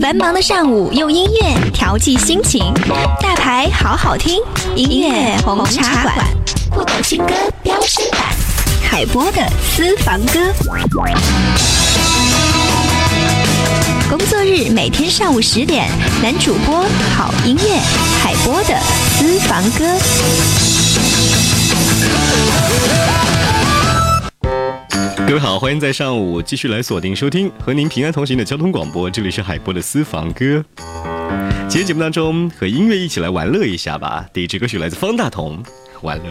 繁忙的上午，用音乐调剂心情，大牌好好听，音乐红茶馆，不懂新歌飙升版，海波的私房歌。工作日每天上午十点，男主播好音乐，海波的私房歌。各位好，欢迎在上午继续来锁定收听和您平安同行的交通广播，这里是海波的私房歌。今天节目当中和音乐一起来玩乐一下吧。第一支歌曲来自方大同，《玩乐》。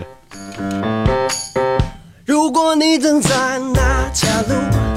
如果你正在那条路，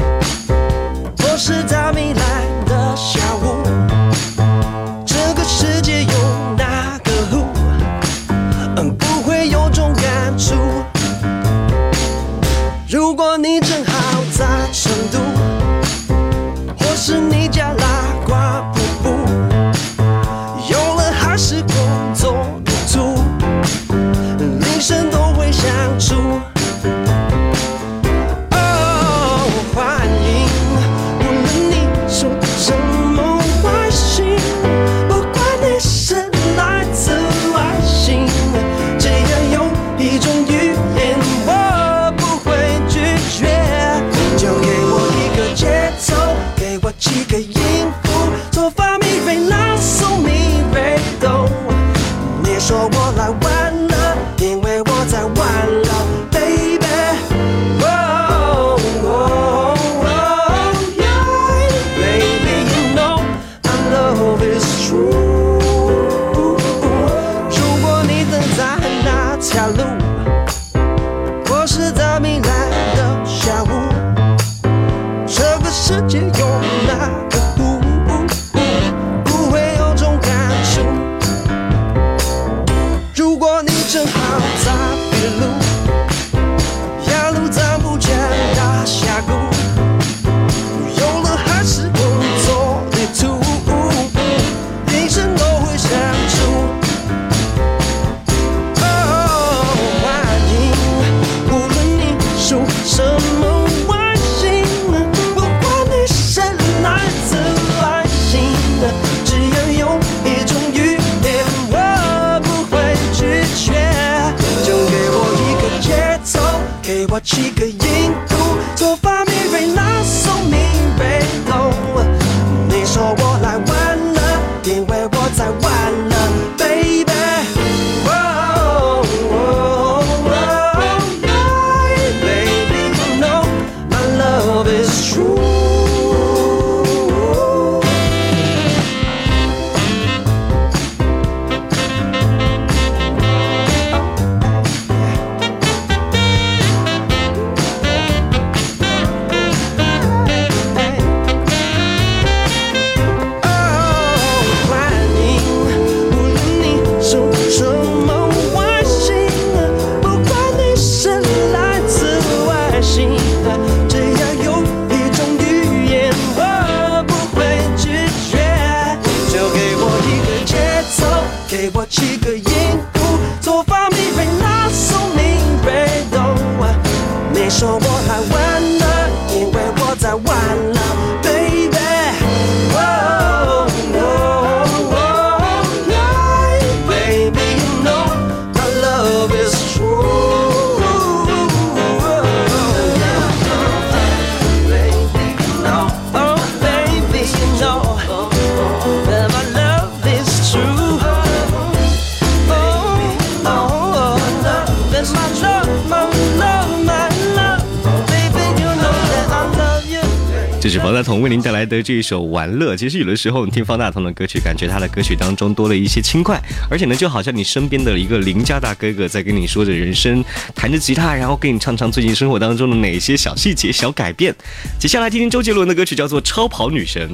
大同为您带来的这一首《玩乐》。其实有的时候你听方大同的歌曲，感觉他的歌曲当中多了一些轻快，而且呢，就好像你身边的一个邻家大哥哥在跟你说着人生，弹着吉他，然后给你唱唱最近生活当中的哪些小细节、小改变。接下来听听周杰伦的歌曲，叫做《超跑女神》。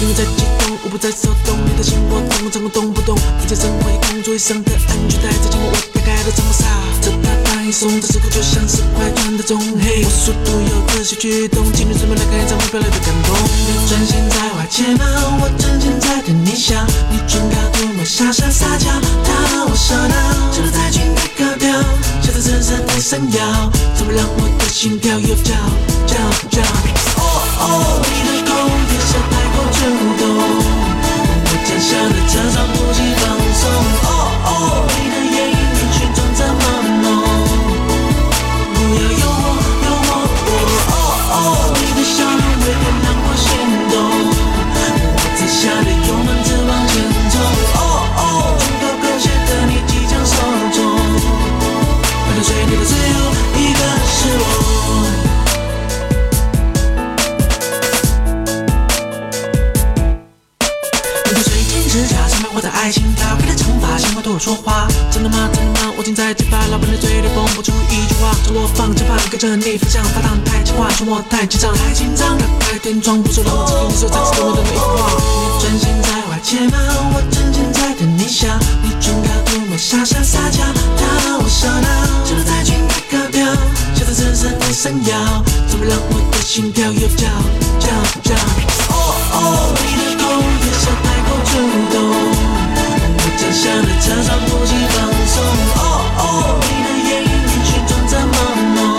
因为在激动，你的心波动，掌控动不动？一切生活也工作上的安全带在紧握，我大概都这么你松，的首歌就像是快转的钟。嘿，我速度有个小举动，今天准备来看一场会飙泪的感动。专心在花睫毛，我专心在等你笑。你唇膏涂抹傻傻撒娇，讨我收到。这个太君太高调，笑得深深的闪耀，怎么让我的心跳又跳跳跳？哦哦，你的口也像太空震动，我脚下的车窗。的嘴里蹦不出一句话。着我放着饭，跟着你分享，发糖太轻话，说我太紧张，太紧张。打开天窗，不说了，我只跟你说，再次都没的每一句话。你专心在外切吗？我真心在等你笑。你准要对我傻傻撒娇，让我烧脑。就在裙摆高调，笑得深深的闪耀，怎么让我的心跳又跳跳跳？哦哦，你的口也笑太过主动，下了车，稍不息放松。哦哦，你的眼影也装着朦胧。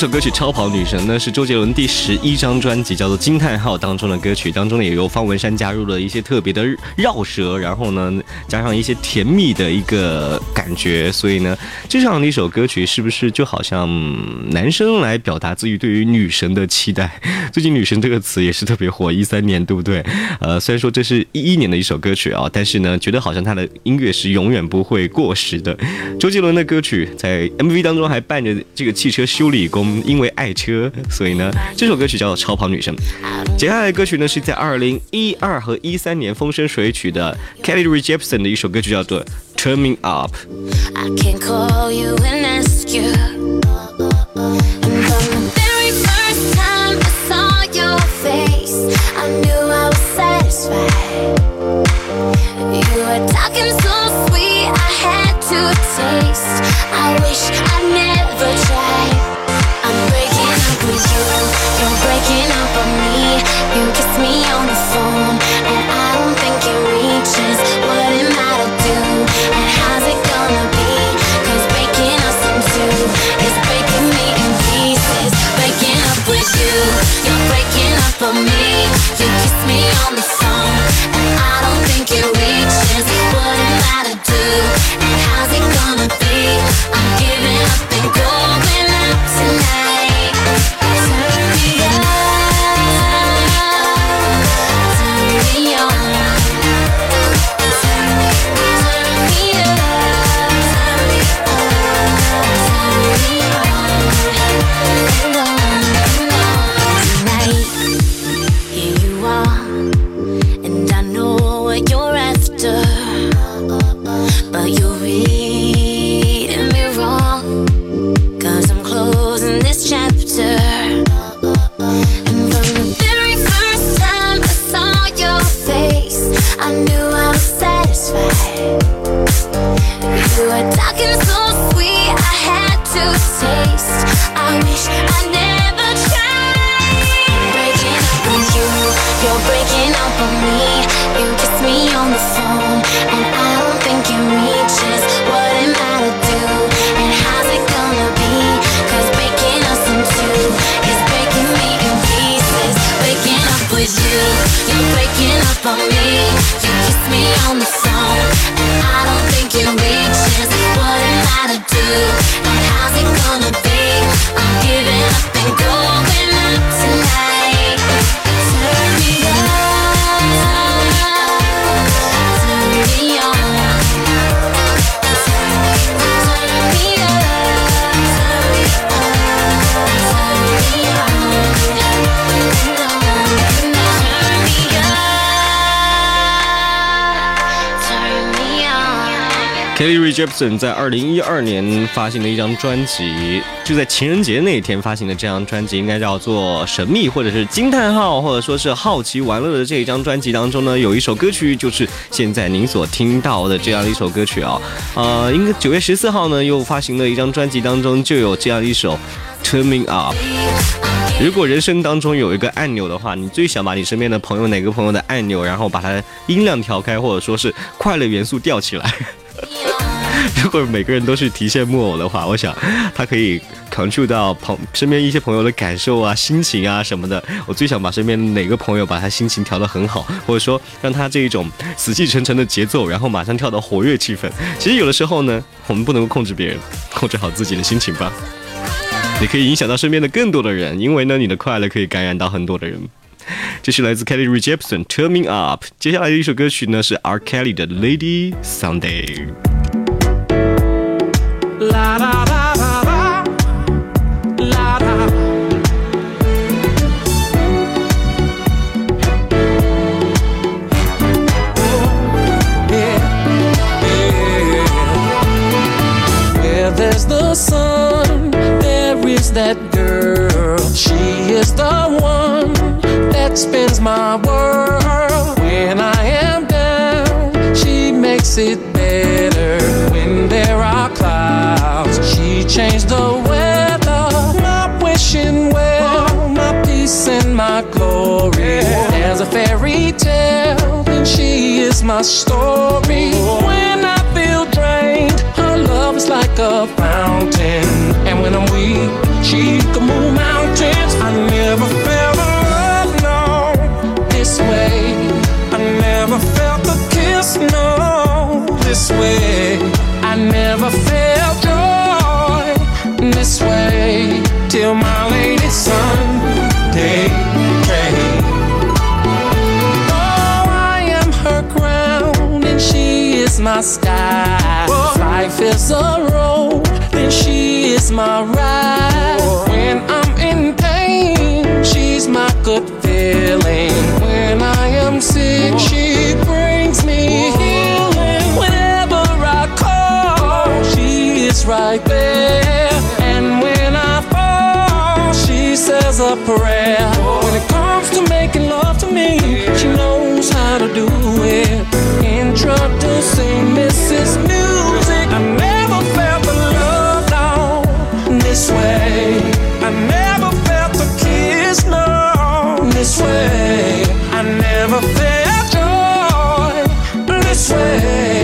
首歌曲《超跑女神》呢，是周杰伦第十一张专辑叫做《惊叹号》当中的歌曲，当中呢也由方文山加入了一些特别的绕舌，然后呢加上一些甜蜜的一个感觉，所以呢这样的一首歌曲是不是就好像男生来表达自己对于女神的期待？最近“女神”这个词也是特别火，一三年对不对？呃，虽然说这是一一年的一首歌曲啊，但是呢觉得好像他的音乐是永远不会过时的。周杰伦的歌曲在 MV 当中还伴着这个汽车修理工，因为爱车，所以呢，这首歌曲叫做《超跑女生》。接下来的歌曲呢，是在二零一二和一三年风生水起的 Kelly Rae Jepsen 的一首歌曲，叫做《Turning Up》。I can call you and ask you. On me. You kiss me on the on. Kelly Rae Jepsen 在二零一二年发行的一张专辑，就在情人节那一天发行的这张专辑，应该叫做《神秘》或者是惊叹号，或者说是好奇玩乐的这一张专辑当中呢，有一首歌曲就是现在您所听到的这样一首歌曲啊，呃，应该九月十四号呢又发行的一张专辑当中就有这样一首《Turning Up》。如果人生当中有一个按钮的话，你最想把你身边的朋友哪个朋友的按钮，然后把它音量调开，或者说是快乐元素吊起来？如果每个人都是提线木偶的话，我想他可以 control 到朋身边一些朋友的感受啊、心情啊什么的。我最想把身边哪个朋友把他心情调得很好，或者说让他这一种死气沉沉的节奏，然后马上跳到活跃气氛。其实有的时候呢，我们不能够控制别人，控制好自己的心情吧。你可以影响到身边的更多的人，因为呢，你的快乐可以感染到很多的人。这是来自 Kelly Rae Jepsen《Turning Up》，接下来的一首歌曲呢是 R Kelly 的《Lady Sunday》。La da da da da. La da. Yeah, yeah. Where there's the sun, there is that girl. She is the one that spins my world. When I am down, she makes it better. There are clouds, she changed the weather. My wishing well, my peace and my glory. There's a fairy tale, and she is my story. When I feel drained, her love is like a fountain. And when I'm weak, she can move mountains. I never felt a love, no, this way. I never felt a kiss, no, this way. I never felt joy this way till my lady Sunday came. Oh, I am her crown and she is my sky. If life is a road, then she is my ride. When I'm in pain, she's my good feeling. When I am sick, she And when I fall, she says a prayer. When it comes to making love to me, she knows how to do it. Introducing Mrs. Music. I never felt the love this way. I never felt the kiss this way. I never felt joy this way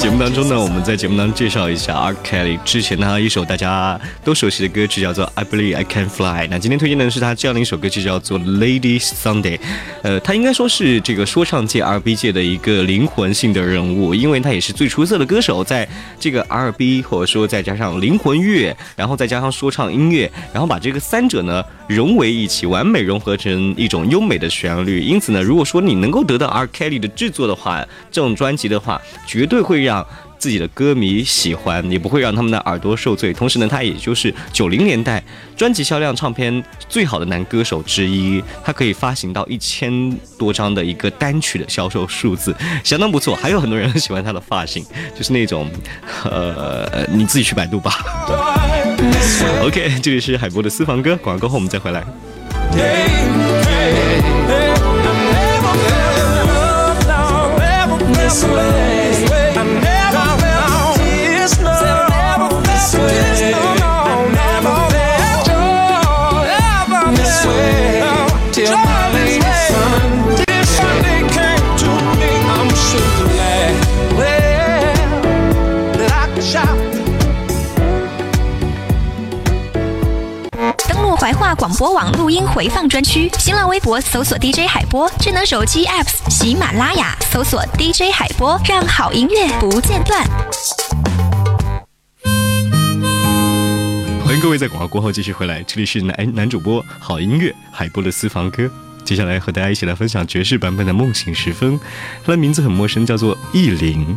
节目当中呢，我们在节目当中介绍一下 R Kelly 之前呢一首大家都熟悉的歌曲叫做《I Believe I Can Fly》。那今天推荐的是他这样的一首歌曲叫做《Lady Sunday》。呃，他应该说是这个说唱界、R&B 界的一个灵魂性的人物，因为他也是最出色的歌手，在这个 R&B 或者说再加上灵魂乐，然后再加上说唱音乐，然后把这个三者呢融为一起，完美融合成一种优美的旋律。因此呢，如果说你能够得到 R Kelly 的制作的话，这种专辑的话，绝对会让自己的歌迷喜欢，也不会让他们的耳朵受罪。同时呢，他也就是九零年代专辑销量唱片最好的男歌手之一，他可以发行到一千多张的一个单曲的销售数字，相当不错。还有很多人很喜欢他的发型，就是那种，呃，你自己去百度吧。OK，这里是海波的私房歌，广告过后我们再回来。广播网录音回放专区，新浪微博搜索 DJ 海波，智能手机 apps 喜马拉雅搜索 DJ 海波，让好音乐不间断。欢迎各位在广告过后继续回来，这里是男男主播好音乐海波的私房歌。接下来和大家一起来分享爵士版本的《梦醒时分》，它的名字很陌生，叫做意林。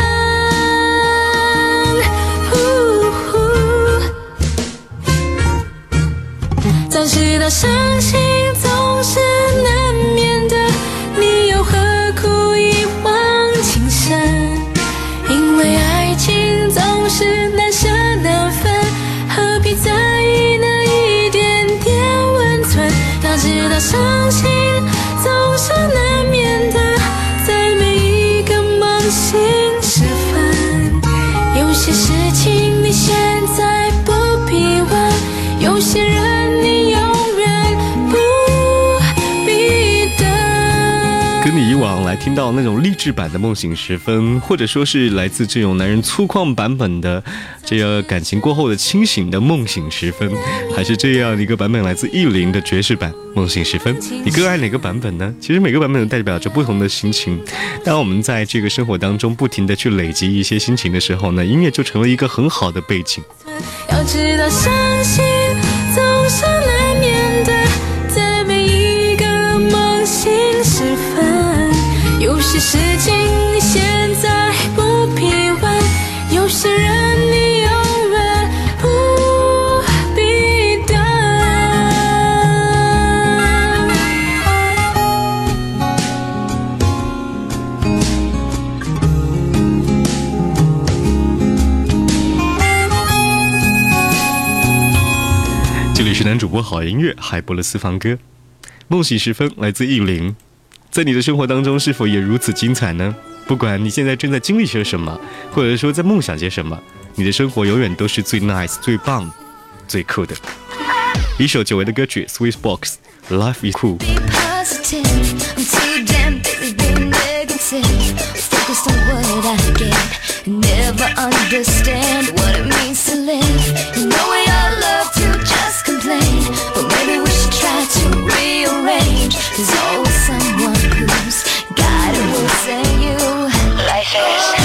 早知道伤心听到那种励志版的《梦醒时分》，或者说是来自这种男人粗犷版本的这个感情过后的清醒的《梦醒时分》，还是这样一个版本来自意林的爵士版《梦醒时分》，你更爱哪个版本呢？其实每个版本都代表着不同的心情。当我们在这个生活当中不停的去累积一些心情的时候呢，音乐就成了一个很好的背景。要知道伤心些事情你现在不必问，有些人你永远不必等。这里是男主播好音乐海波的私房歌，《梦醒时分》来自意林。在你的生活当中，是否也如此精彩呢？不管你现在正在经历些什么，或者说在梦想些什么，你的生活永远都是最 nice、最棒、最酷的。一首久违的歌曲《Sweet Box》，Life is cool。be positive. I'm too damn busy being negative. Focus on what I get. Never understand what it means to live. You know we all love to just complain. But maybe we should try to rearrange. There's always someone who's got it worse than you. Life is.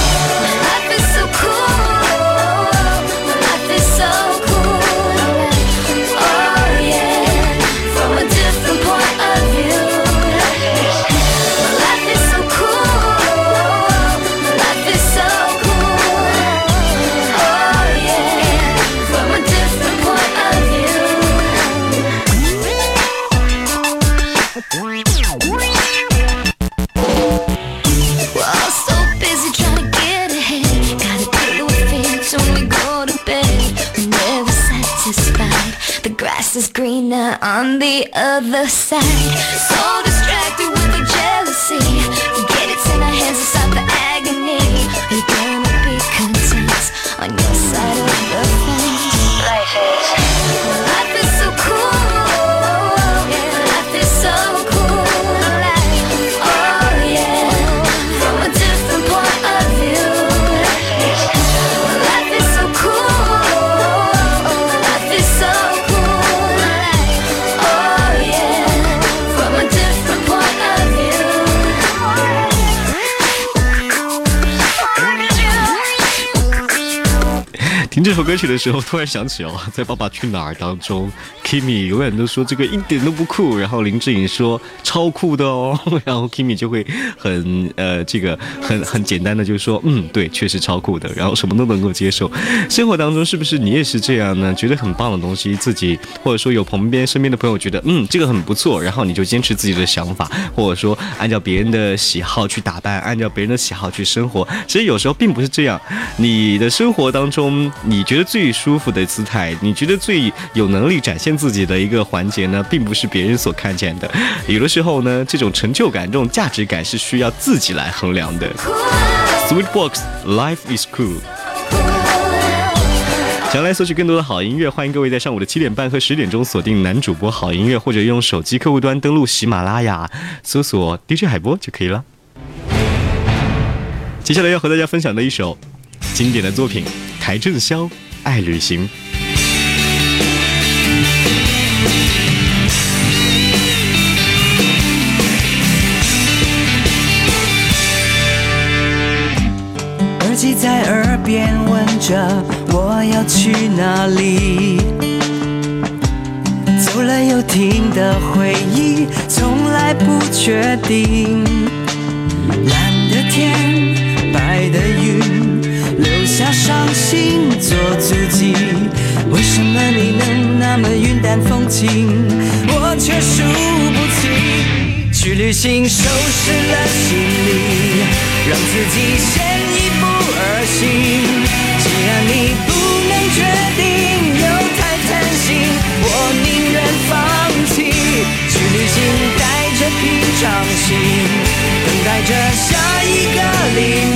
Grass on the other side. So distracted 首歌曲的时候，突然想起哦，在《爸爸去哪儿》当中，Kimi 永远都说这个一点都不酷，然后林志颖说超酷的哦，然后 Kimi 就会很呃这个很很简单的就说嗯对，确实超酷的，然后什么都能够接受。生活当中是不是你也是这样呢？觉得很棒的东西，自己或者说有旁边身边的朋友觉得嗯这个很不错，然后你就坚持自己的想法，或者说按照别人的喜好去打扮，按照别人的喜好去生活。其实有时候并不是这样，你的生活当中你觉得最舒服的姿态，你觉得最有能力展现自己的一个环节呢，并不是别人所看见的。有的时候呢，这种成就感、这种价值感是需要自己来衡量的。Sweet Box Life is Cool。想要来索取更多的好音乐，欢迎各位在上午的七点半和十点钟锁定男主播好音乐，或者用手机客户端登录喜马拉雅，搜索 DJ 海波就可以了。接下来要和大家分享的一首经典的作品，邰正宵《爱旅行》。耳机在耳边问着我要去哪里，走了又停的回忆，从来不确定。蓝的天，伤心做足迹。为什么你能那么云淡风轻，我却输不起？去旅行，收拾了行李，让自己先一步而行。既然你不能决定，又太贪心，我宁愿放弃。去旅行，带着平常心，等待着下一个黎明。